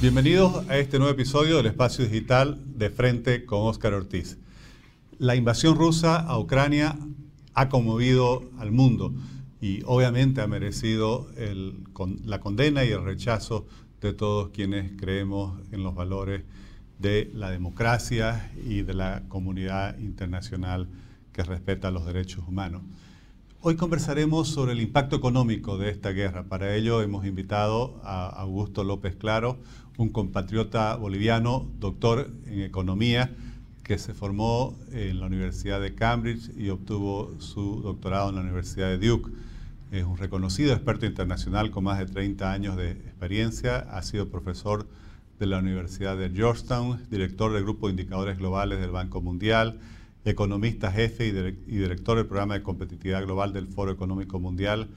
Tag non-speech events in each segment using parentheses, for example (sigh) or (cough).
Bienvenidos a este nuevo episodio del Espacio Digital de Frente con Óscar Ortiz. La invasión rusa a Ucrania ha conmovido al mundo y obviamente ha merecido la condena y el rechazo de todos quienes creemos en los valores de la democracia y de la comunidad internacional que respeta los derechos humanos. Hoy conversaremos sobre el impacto económico de esta guerra. Para ello hemos invitado a Augusto López Claro, un compatriota boliviano, doctor en economía, que se formó en la Universidad de Cambridge y obtuvo su doctorado en la Universidad de Duke. Es un reconocido experto internacional con más de 30 años de experiencia. Ha sido profesor de la Universidad de Georgetown, director del Grupo de Indicadores Globales del Banco Mundial, economista jefe y, director del Programa de Competitividad Global del Foro Económico Mundial,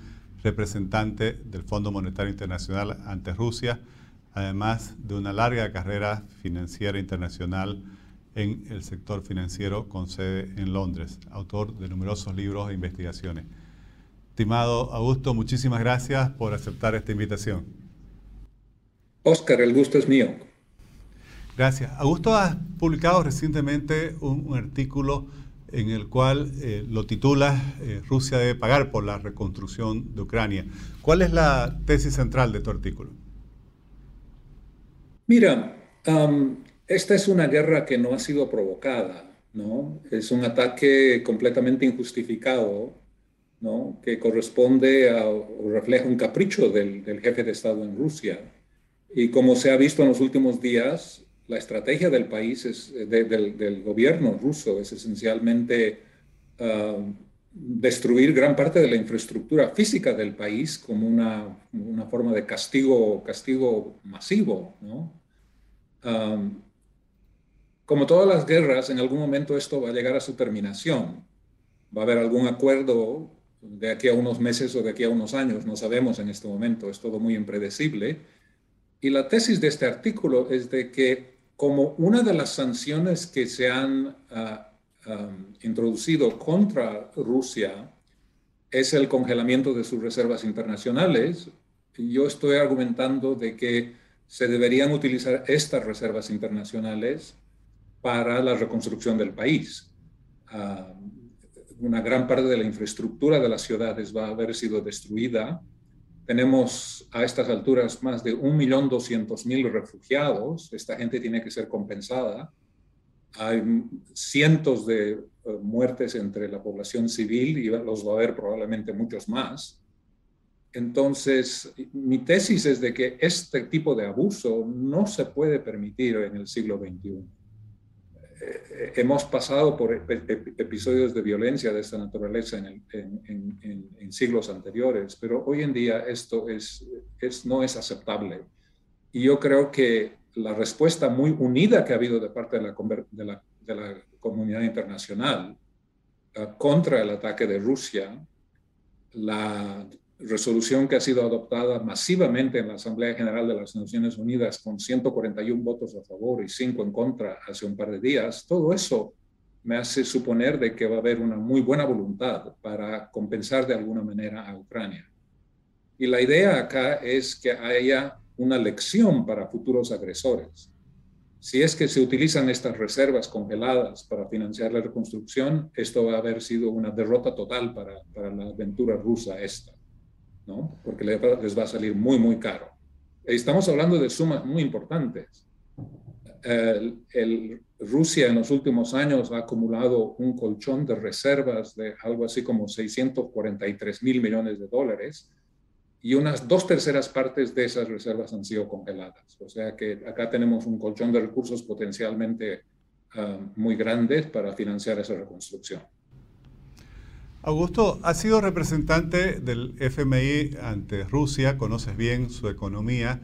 representante del Fondo Monetario Internacional ante Rusia además de una larga carrera financiera internacional en el sector financiero con sede en Londres, autor de numerosos libros e investigaciones. Estimado Augusto, muchísimas gracias por aceptar esta invitación. Oscar, el gusto es mío. Gracias. Augusto, has publicado recientemente un, artículo en el cual eh, lo titula eh, Rusia debe pagar por la reconstrucción de Ucrania. ¿Cuál es la tesis central de tu artículo? Mira, esta es una guerra que no ha sido provocada, ¿no? Es un ataque completamente injustificado, ¿no? Que corresponde a, o refleja un capricho del, jefe de Estado en Rusia. Y como se ha visto en los últimos días, la estrategia del país, es, del, gobierno ruso, es esencialmente destruir gran parte de la infraestructura física del país como una, una forma de castigo, castigo masivo, ¿no? Como todas las guerras, en algún momento esto va a llegar a su terminación. Va a haber algún acuerdo de aquí a unos meses o de aquí a unos años, no sabemos en este momento, es todo muy impredecible. Y la tesis de este artículo es de que como una de las sanciones que se han ah, introducido contra Rusia es el congelamiento de sus reservas internacionales, yo estoy argumentando de que se deberían utilizar estas reservas internacionales para la reconstrucción del país. Ah, una gran parte de la infraestructura de las ciudades va a haber sido destruida. Tenemos a estas alturas más de 1.200.000 refugiados. Esta gente tiene que ser compensada. Hay cientos de eh, muertes entre la población civil y los va a haber probablemente muchos más. Entonces, mi tesis es de que este tipo de abuso no se puede permitir en el siglo XXI. Eh, eh, hemos pasado por episodios de violencia de esta naturaleza en, siglos anteriores, pero hoy en día esto es, no es aceptable. Y yo creo que la respuesta muy unida que ha habido de parte de la, de la comunidad internacional ah, contra el ataque de Rusia, la resolución que ha sido adoptada masivamente en la Asamblea General de las Naciones Unidas con 141 votos a favor y 5 en contra hace un par de días, todo eso me hace suponer de que va a haber una muy buena voluntad para compensar de alguna manera a Ucrania. Y la idea acá es que haya una lección para futuros agresores. Si es que se utilizan estas reservas congeladas para financiar la reconstrucción, esto va a haber sido una derrota total para, para la aventura rusa esta. ¿No? porque les va a salir muy, muy caro. Estamos hablando de sumas muy importantes. El, Rusia en los últimos años ha acumulado un colchón de reservas de algo así como 643 mil millones de dólares y unas dos terceras partes de esas reservas han sido congeladas. O sea que acá tenemos un colchón de recursos potencialmente ah, muy grandes para financiar esa reconstrucción. Augusto, has sido representante del FMI ante Rusia, conoces bien su economía.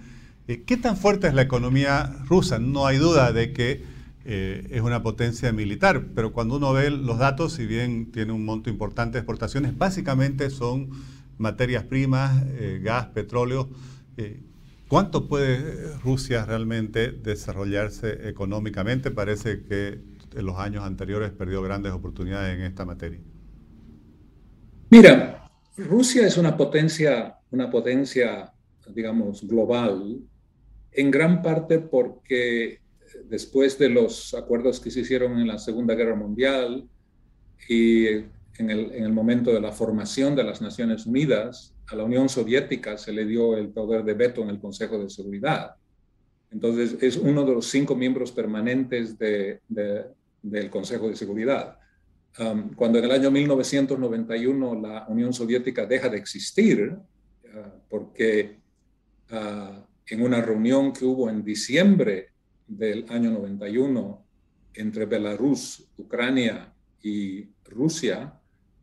Eh, ¿Qué tan fuerte es la economía rusa? No hay duda de que eh, es una potencia militar, pero cuando uno ve los datos, si bien tiene un monto importante de exportaciones, básicamente son materias primas, eh, gas, petróleo. ¿Cuánto puede Rusia realmente desarrollarse económicamente? Parece que en los años anteriores perdió grandes oportunidades en esta materia. Mira, Rusia es una potencia, una potencia, digamos, global en gran parte porque después de los acuerdos que se hicieron en la Segunda Guerra Mundial y en el, en el momento de la formación de las Naciones Unidas, a la Unión Soviética se le dio el poder de veto en el Consejo de Seguridad. Entonces, es uno de los cinco miembros permanentes de, del Consejo de Seguridad. Um, cuando en el año 1991 la Unión Soviética deja de existir, uh, porque uh, en una reunión que hubo en diciembre del año 91 entre Belarus, Ucrania y Rusia,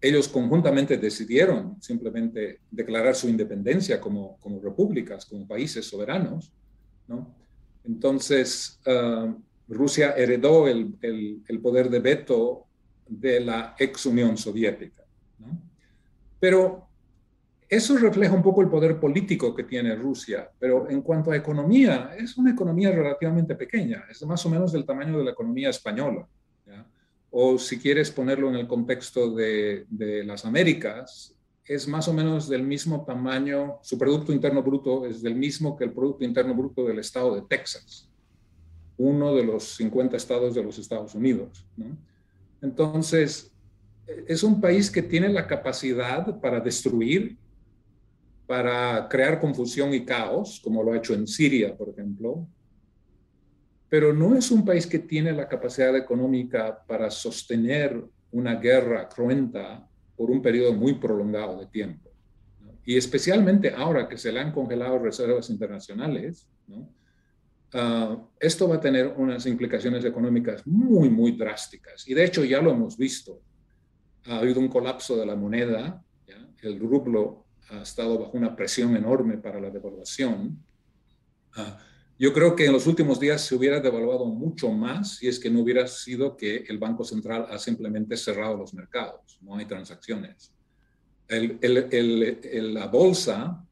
ellos conjuntamente decidieron simplemente declarar su independencia como, como repúblicas, como países soberanos. ¿no? Entonces, uh, Rusia heredó el, el, el, poder de veto de la ex Unión Soviética. Pero eso refleja un poco el poder político que tiene Rusia, pero en cuanto a economía, es una economía relativamente pequeña, es más o menos del tamaño de la economía española. O si quieres ponerlo en el contexto de, las Américas, es más o menos del mismo tamaño, su Producto Interno Bruto es del mismo que el Producto Interno Bruto del estado de Texas, uno de los 50 estados de los Estados Unidos. Entonces, es un país que tiene la capacidad para destruir para crear confusión y caos, como lo ha hecho en Siria, por ejemplo, pero no es un país que tiene la capacidad económica para sostener una guerra cruenta por un periodo muy prolongado de tiempo. Y especialmente ahora que se le han congelado reservas internacionales, ¿no? Uh, esto va a tener unas implicaciones económicas muy, muy drásticas. Y de hecho ya lo hemos visto. Ha habido un colapso de la moneda, ¿ya? el rublo ha estado bajo una presión enorme para la devaluación. Uh, yo creo que en los últimos días se hubiera devaluado mucho más si es que no hubiera sido que el Banco Central ha simplemente cerrado los mercados, no hay transacciones. El, el, el, la bolsa,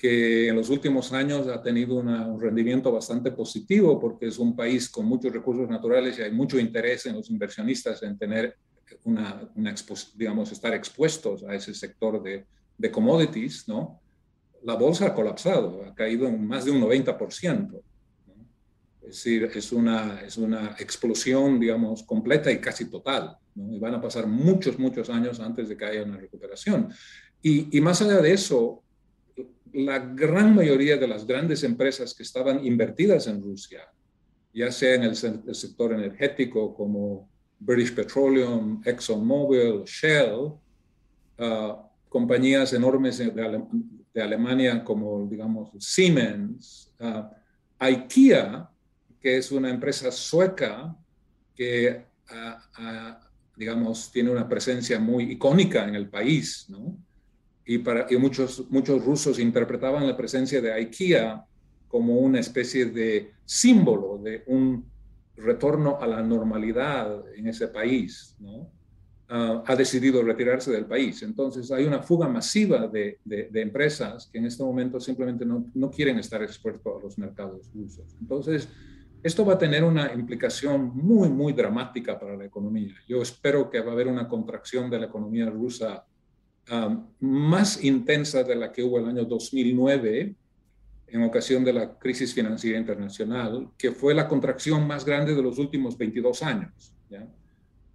que en los últimos años ha tenido una, un rendimiento bastante positivo porque es un país con muchos recursos naturales y hay mucho interés en los inversionistas en tener una, una digamos, estar expuestos a ese sector de, de commodities, ¿no? La bolsa ha colapsado, ha caído en más de un 90%. ¿no? Es decir, es una, es una explosión, digamos, completa y casi total. ¿no? Y van a pasar muchos, muchos años antes de que haya una recuperación. Y, y más allá de eso, la gran mayoría de las grandes empresas que estaban invertidas en Rusia, ya sea en el, sector energético como British Petroleum, ExxonMobil, Shell, uh, compañías enormes de, Alemania como, digamos, Siemens, uh, IKEA, que es una empresa sueca que, uh, digamos, tiene una presencia muy icónica en el país, ¿no? Y, para, y muchos, muchos rusos interpretaban la presencia de IKEA como una especie de símbolo de un retorno a la normalidad en ese país, ¿no? uh, ha decidido retirarse del país. Entonces hay una fuga masiva de, de, de empresas que en este momento simplemente no, no, quieren estar expuestos a los mercados rusos. Entonces, esto va a tener una implicación muy, muy dramática para la economía. Yo espero que va a haber una contracción de la economía rusa más intensa de la que hubo el año 2009 en ocasión de la crisis financiera internacional, que fue la contracción más grande de los últimos 22 años.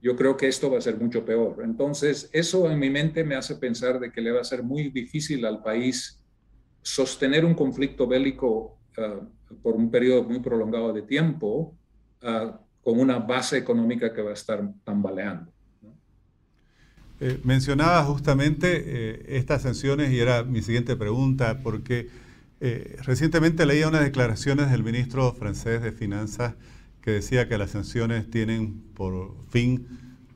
yo creo que esto va a ser mucho peor. Entonces, eso en mi mente me hace pensar de que le va a ser muy difícil al país sostener un conflicto bélico uh, por un periodo muy prolongado de tiempo uh, con una base económica que va a estar tambaleando. Eh, mencionaba justamente eh, estas sanciones y era mi siguiente pregunta, porque eh, recientemente leía unas declaraciones del ministro francés de Finanzas que decía que las sanciones tienen por fin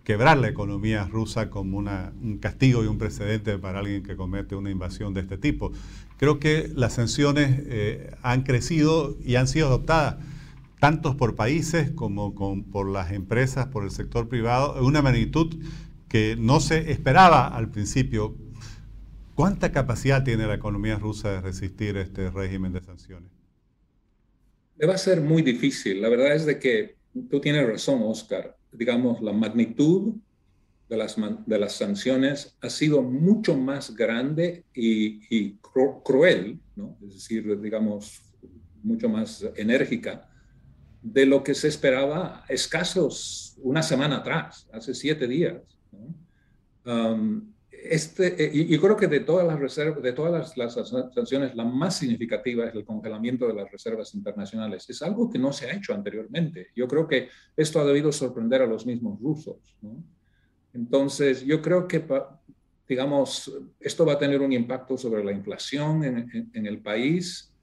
quebrar la economía rusa como un castigo y un precedente para alguien que comete una invasión de este tipo. Creo que las sanciones han crecido y han sido adoptadas tanto por países como por las empresas, por el sector privado, en una magnitud que no se esperaba al principio. ¿Cuánta capacidad tiene la economía rusa de resistir este régimen de sanciones? Le va a ser muy difícil. La verdad es de que tú tienes razón, Oscar. Digamos, la magnitud de las, de las sanciones ha sido mucho más grande y, cruel, ¿no? Es decir, digamos, mucho más enérgica de lo que se esperaba escasos una semana atrás, hace siete días. Um, este, eh, y, creo que de todas las reservas, de todas las, sanciones, la más significativa es el congelamiento de las reservas internacionales. Es algo que no se ha hecho anteriormente. Yo creo que esto ha debido sorprender a los mismos rusos. Entonces, yo creo que, digamos, esto va a tener un impacto sobre la inflación en, el país.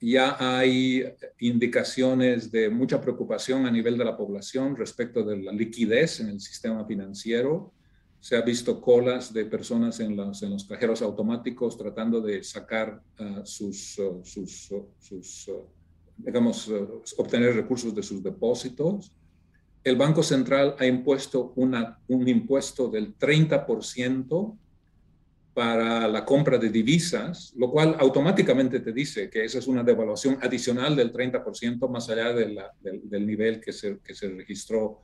Ya hay indicaciones de mucha preocupación a nivel de la población respecto de la liquidez en el sistema financiero se ha visto colas de personas en los, cajeros automáticos tratando de sacar uh, sus, digamos, obtener recursos de sus depósitos. El Banco Central ha impuesto un impuesto del 30% para la compra de divisas, lo cual automáticamente te dice que esa es una devaluación adicional del 30% más allá de la, del, del, nivel que se, que se registró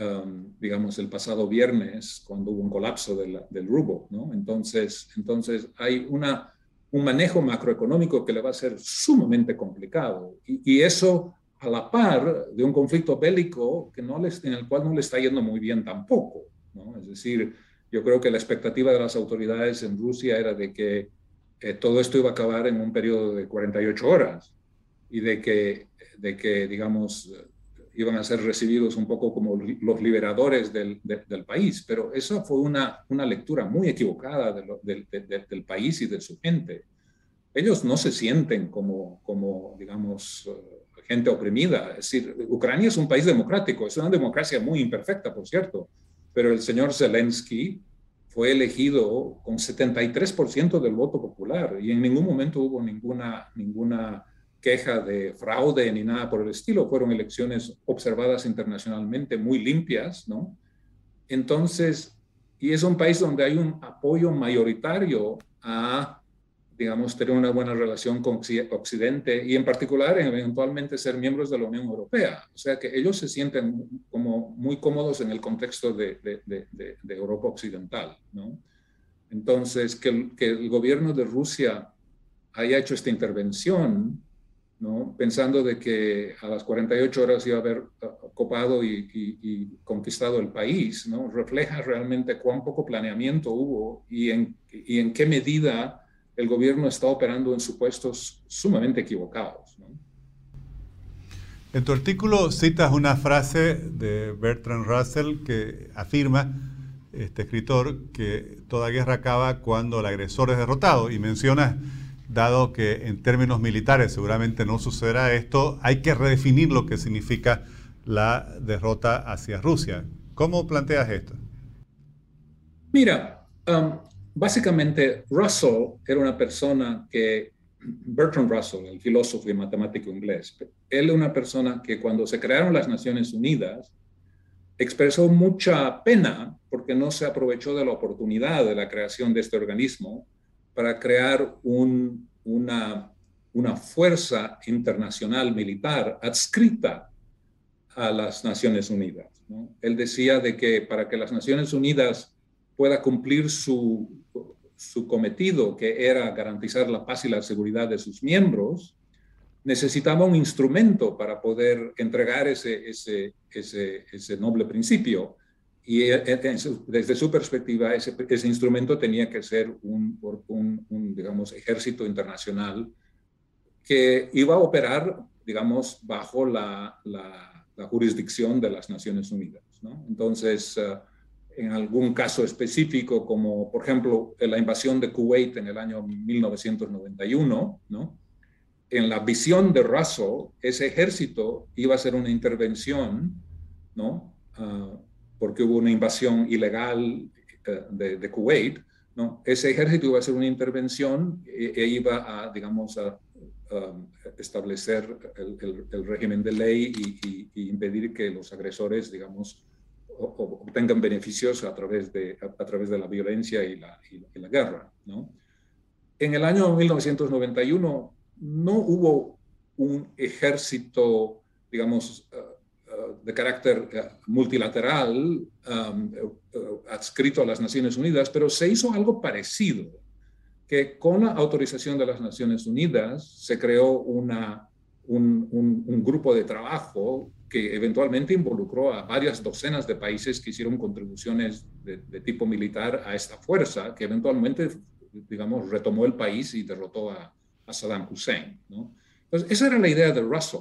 Um, digamos, el pasado viernes, cuando hubo un colapso del, del rublo, ¿no? Entonces, entonces hay una, un manejo macroeconómico que le va a ser sumamente complicado. Y, y eso a la par de un conflicto bélico que no les, en el cual no le está yendo muy bien tampoco, ¿no? Es decir, yo creo que la expectativa de las autoridades en Rusia era de que eh, todo esto iba a acabar en un periodo de 48 horas y de que, de que digamos, iban a ser recibidos un poco como los liberadores del, del país, pero esa fue una, una lectura muy equivocada del país y de su gente. Ellos no se sienten como, como digamos, eh, gente oprimida. Es decir, Ucrania es un país democrático, es una democracia muy imperfecta, por cierto, pero el señor Zelensky fue elegido con 73% del voto popular y en ningún momento hubo ninguna, ninguna queja de fraude ni nada por el estilo, fueron elecciones observadas internacionalmente muy limpias, ¿no? Entonces, y es un país donde hay un apoyo mayoritario a, digamos, tener una buena relación con Occidente y en particular eventualmente ser miembros de la Unión Europea. O sea que ellos se sienten como muy cómodos en el contexto de, de, de, Europa Occidental, ¿no? Entonces, que, que el gobierno de Rusia haya hecho esta intervención ¿no? pensando de que a las 48 horas iba a haber uh, copado y, conquistado el país, ¿no? refleja realmente cuán poco planeamiento hubo y en, y en qué medida el gobierno está operando en supuestos sumamente equivocados. En tu artículo citas una frase de Bertrand Russell que afirma, este escritor, que toda guerra acaba cuando el agresor es derrotado y menciona dado que en términos militares seguramente no sucederá esto, hay que redefinir lo que significa la derrota hacia Rusia. ¿Cómo planteas esto? Mira, um, básicamente Russell era una persona que, Bertrand Russell, el filósofo y matemático inglés, él era una persona que cuando se crearon las Naciones Unidas, expresó mucha pena porque no se aprovechó de la oportunidad de la creación de este organismo para crear una, fuerza internacional militar adscrita a las Naciones Unidas. Él decía de que para que las Naciones Unidas pueda cumplir su, su cometido, que era garantizar la paz y la seguridad de sus miembros, necesitaba un instrumento para poder entregar ese, ese, ese, ese noble principio. Y eh, eh, desde su perspectiva, ese, ese instrumento tenía que ser un, un, digamos, ejército internacional que iba a operar, digamos, bajo la, la, jurisdicción de las Naciones Unidas. ¿no? Entonces, eh, en algún caso específico, como por ejemplo la invasión de Kuwait en el año 1991, ¿no? en la visión de Russell, ese ejército iba a ser una intervención ¿no? Ah, porque hubo una invasión ilegal eh, de, Kuwait, ¿no? ese ejército iba a hacer una intervención e, e iba a, digamos, a, establecer el, régimen de ley y, impedir que los agresores, digamos, obtengan beneficios a través de, a, través de la violencia y la, guerra. En el año 1991 no hubo un ejército, digamos, de carácter eh, multilateral um, eh, adscrito a las Naciones Unidas, pero se hizo algo parecido, que con la autorización de las Naciones Unidas se creó un, un, grupo de trabajo que eventualmente involucró a varias docenas de países que hicieron contribuciones de, de, tipo militar a esta fuerza, que eventualmente, digamos, retomó el país y derrotó a, a Saddam Hussein. ¿no? Entonces, esa era la idea de Russell,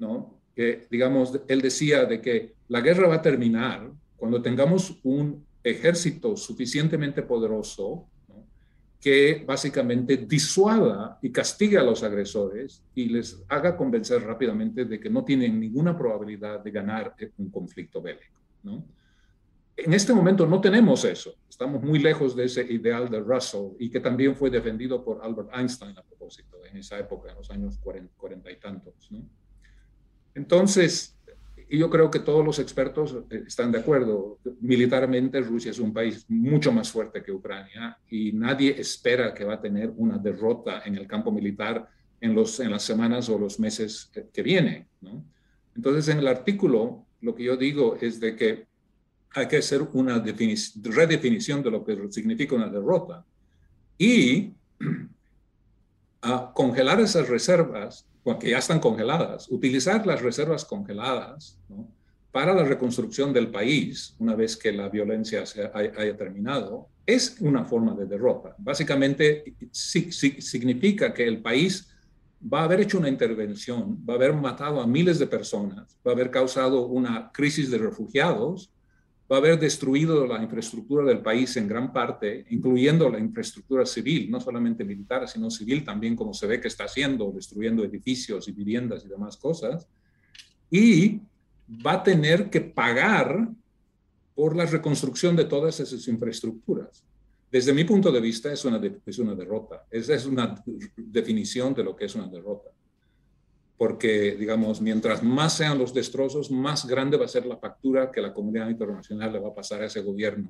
¿no? que, digamos, él decía de que la guerra va a terminar cuando tengamos un ejército suficientemente poderoso que básicamente disuada y castigue a los agresores y les haga convencer rápidamente de que no tienen ninguna probabilidad de ganar un conflicto bélico. ¿no? En este momento no tenemos eso. Estamos muy lejos de ese ideal de Russell y que también fue defendido por Albert Einstein a propósito en esa época, en los años 40, 40 y tantos. ¿no? Entonces, y yo creo que todos los expertos eh, están de acuerdo. Militarmente Rusia es un país mucho más fuerte que Ucrania y nadie espera que va a tener una derrota en el campo militar en, los, en las semanas o los meses que, vienen. ¿no? Entonces, en el artículo, lo que yo digo es de que hay que hacer una redefinición de lo que significa una derrota y (clears throat) a congelar esas reservas que ya están congeladas, utilizar las reservas congeladas para la reconstrucción del país una vez que la violencia se haya, terminado, es una forma de derrota. Básicamente significa que el país va a haber hecho una intervención, va a haber matado a miles de personas, va a haber causado una crisis de refugiados va a haber destruido la infraestructura del país en gran parte, incluyendo la infraestructura civil, no solamente militar, sino civil también, como se ve que está haciendo, destruyendo edificios y viviendas y demás cosas. Y va a tener que pagar por la reconstrucción de todas esas infraestructuras. Desde mi punto de vista, es una, es una derrota. Esa es una definición de lo que es una derrota porque, digamos, mientras más sean los destrozos, más grande va a ser la factura que la comunidad internacional le va a pasar a ese gobierno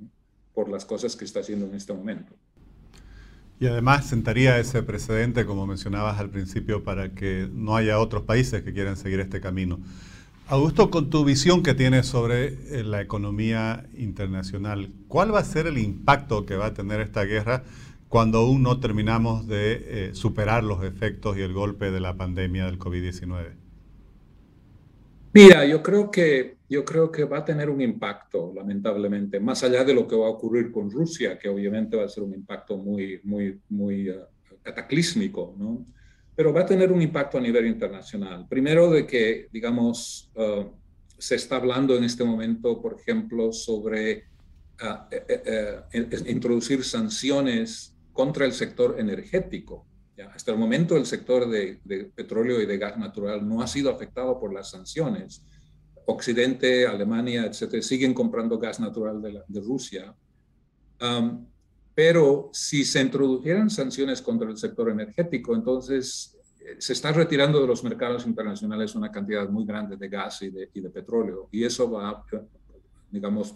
por las cosas que está haciendo en este momento. Y además sentaría ese precedente, como mencionabas al principio, para que no haya otros países que quieran seguir este camino. Augusto, con tu visión que tienes sobre eh, la economía internacional, ¿cuál va a ser el impacto que va a tener esta guerra cuando aún no terminamos de eh, superar los efectos y el golpe de la pandemia del COVID-19? Mira, yo creo, que, yo creo que va a tener un impacto, lamentablemente, más allá de lo que va a ocurrir con Rusia, que obviamente va a ser un impacto muy, muy, muy uh, cataclísmico, ¿no? Pero va a tener un impacto a nivel internacional. Primero de que, digamos, uh, se está hablando en este momento, por ejemplo, sobre uh, introducir sanciones contra el sector energético. ¿ya? Hasta el momento el sector de, petróleo y de gas natural no ha sido afectado por las sanciones. Occidente, Alemania, etcétera, siguen comprando gas natural de, Rusia. pero si se introdujeran sanciones contra el sector energético, entonces eh, se está retirando de los mercados internacionales una cantidad muy grande de gas y de, y de petróleo. Y eso va a, digamos,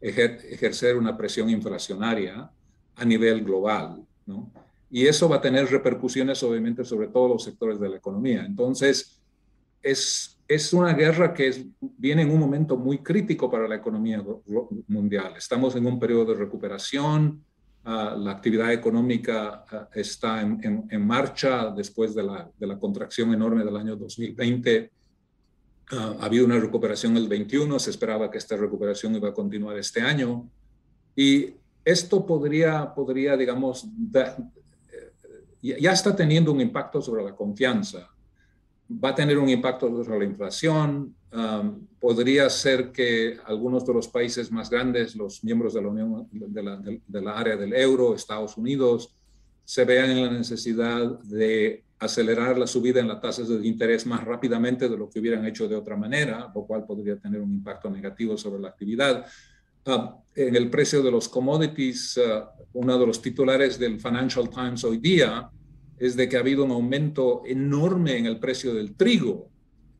ejercer una presión inflacionaria a nivel global, ¿no? Y eso va a tener repercusiones obviamente sobre todos los sectores de la economía. Entonces, es, es una guerra que viene en un momento muy crítico para la economía mundial. Estamos en un periodo de recuperación, uh, la actividad económica uh, está en, en, marcha después de la, de la, contracción enorme del año 2020. Uh, ah, ha habido una recuperación el 21, se esperaba que esta recuperación iba a continuar este año. Y esto podría, podría digamos, eh, ya está teniendo un impacto sobre la confianza. Va a tener un impacto sobre la inflación. Um, podría ser que algunos de los países más grandes, los miembros de la Unión, de la, de la área del euro, Estados Unidos, se vean en la necesidad de acelerar la subida en las tasas de interés más rápidamente de lo que hubieran hecho de otra manera, lo cual podría tener un impacto negativo sobre la actividad. Ah, en el precio de los commodities, ah, uno de los titulares del Financial Times hoy día es de que ha habido un aumento enorme en el precio del trigo.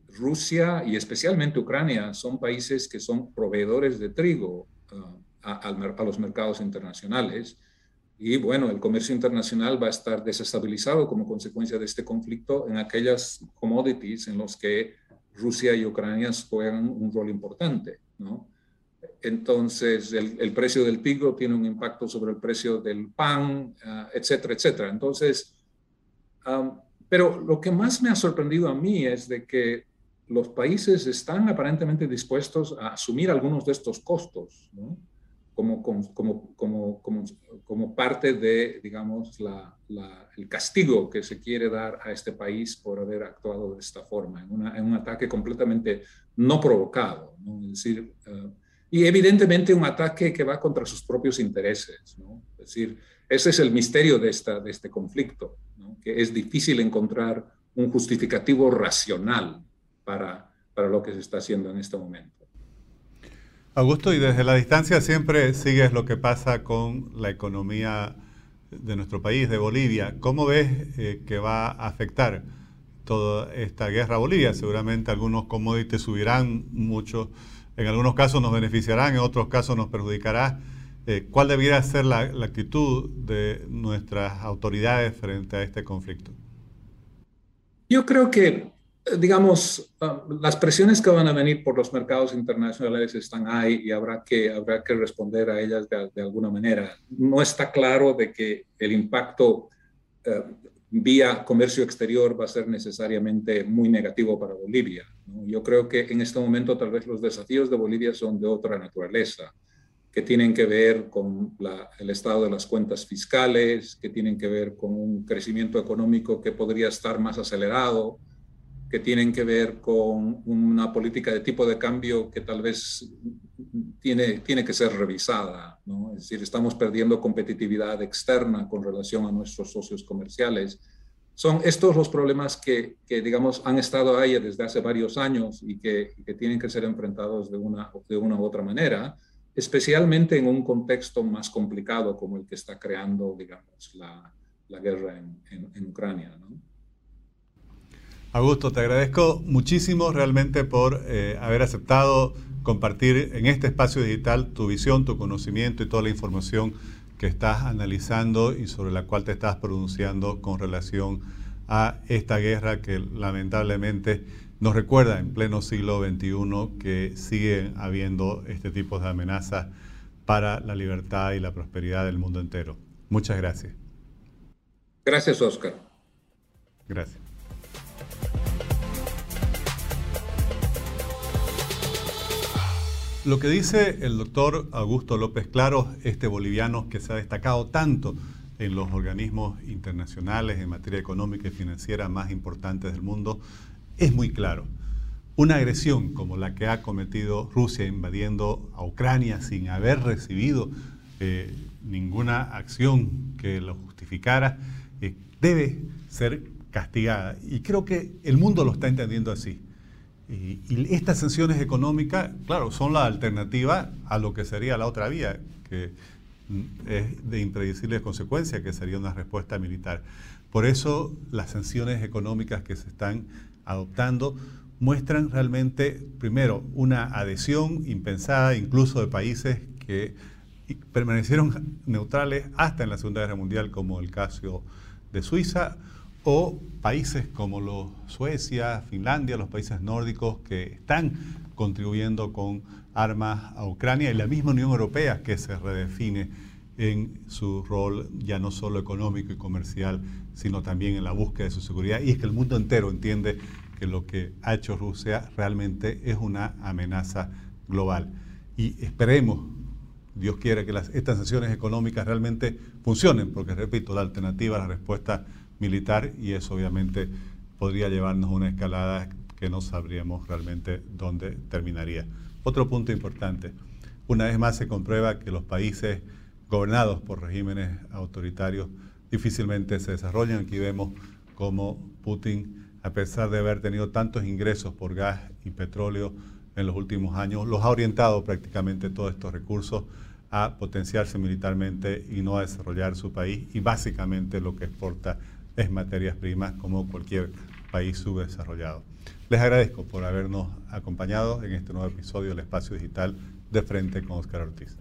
Rusia y especialmente Ucrania son países que son proveedores de trigo ah, a, a, los mercados internacionales. Y bueno, el comercio internacional va a estar desestabilizado como consecuencia de este conflicto en aquellas commodities en los que Rusia y Ucrania juegan un rol importante, ¿no? Entonces el, precio del trigo tiene un impacto sobre el precio del pan, ah, etcétera, etcétera. Entonces, pero lo que más me ha sorprendido a mí es de que los países están aparentemente dispuestos a asumir algunos de estos costos, ¿no? como, como, como, como, parte de, digamos, la, el castigo que se quiere dar a este país por haber actuado de esta forma, en, una, en un ataque completamente no provocado. ¿no? Es decir, eh, y evidentemente un ataque que va contra sus propios intereses. ¿no? Es decir, ese es el misterio de, esta, de este conflicto, ¿no? que es difícil encontrar un justificativo racional para, para lo que se está haciendo en este momento. Augusto, y desde la distancia siempre sigues lo que pasa con la economía de nuestro país, de Bolivia. ¿Cómo ves eh, que va a afectar toda esta guerra a Bolivia? Seguramente algunos commodities subirán mucho, en algunos casos nos beneficiarán, en otros casos nos perjudicará. Eh, ¿Cuál debería ser la actitud de nuestras autoridades frente a este conflicto? Yo creo que digamos, ah, las presiones que van a venir por los mercados internacionales están ahí y habrá que, habrá que responder a ellas de, alguna manera. No está claro de que el impacto eh, vía comercio exterior va a ser necesariamente muy negativo para Bolivia. Yo creo que en este momento tal vez los desafíos de Bolivia son de otra naturaleza que tienen que ver con el estado de las cuentas fiscales, que tienen que ver con un crecimiento económico que podría estar más acelerado, que tienen que ver con una política de tipo de cambio que tal vez tiene, tiene que ser revisada. ¿no? Es decir, estamos perdiendo competitividad externa con relación a nuestros socios comerciales. Son estos los problemas que, que digamos, han estado ahí desde hace varios años y que, que, tienen que ser enfrentados de una, de una u otra manera, especialmente en un contexto más complicado como el que está creando, digamos, la, la guerra en, en, Ucrania. ¿no? Augusto, te agradezco muchísimo realmente por eh, haber aceptado compartir en este espacio digital tu visión, tu conocimiento y toda la información que estás analizando y sobre la cual te estás pronunciando con relación a esta guerra que lamentablemente nos recuerda en pleno siglo XXI que sigue habiendo este tipo de amenazas para la libertad y la prosperidad del mundo entero. Muchas gracias. Gracias, Oscar. Gracias. Lo que dice el doctor Augusto López Claro, este boliviano que se ha destacado tanto en los organismos internacionales en materia económica y financiera más importantes del mundo, es muy claro. Una agresión como la que ha cometido Rusia invadiendo a Ucrania sin haber recibido eh, ninguna acción que lo justificara, eh, debe ser castigada. Y creo que el mundo lo está entendiendo así. Y, estas sanciones económicas, claro, son la alternativa a lo que sería la otra vía, que es de impredecibles consecuencias, que sería una respuesta militar. Por eso las sanciones económicas que se están adoptando muestran realmente, primero, una adhesión impensada incluso de países que permanecieron neutrales hasta en la Segunda Guerra Mundial, como el caso de Suiza, o países como los Suecia, Finlandia, los países nórdicos que están contribuyendo con armas a Ucrania y la misma Unión Europea que se redefine en su rol ya no solo económico y comercial, sino también en la búsqueda de su seguridad. Y es que el mundo entero entiende que lo que ha hecho Rusia realmente es una amenaza global. Y esperemos, Dios quiere que estas sanciones económicas realmente funcionen, porque repito, la alternativa, la respuesta militar y eso obviamente podría llevarnos a una escalada que no sabríamos realmente dónde terminaría. Otro punto importante, una vez más se comprueba que los países gobernados por regímenes autoritarios difícilmente se desarrollan. Aquí vemos cómo Putin, a pesar de haber tenido tantos ingresos por gas y petróleo en los últimos años, los ha orientado prácticamente todos estos recursos a potenciarse militarmente y no a desarrollar su país y básicamente lo que exporta es materias primas como cualquier país subdesarrollado. Les agradezco por habernos acompañado en este nuevo episodio del Espacio Digital de Frente con Oscar Ortiz.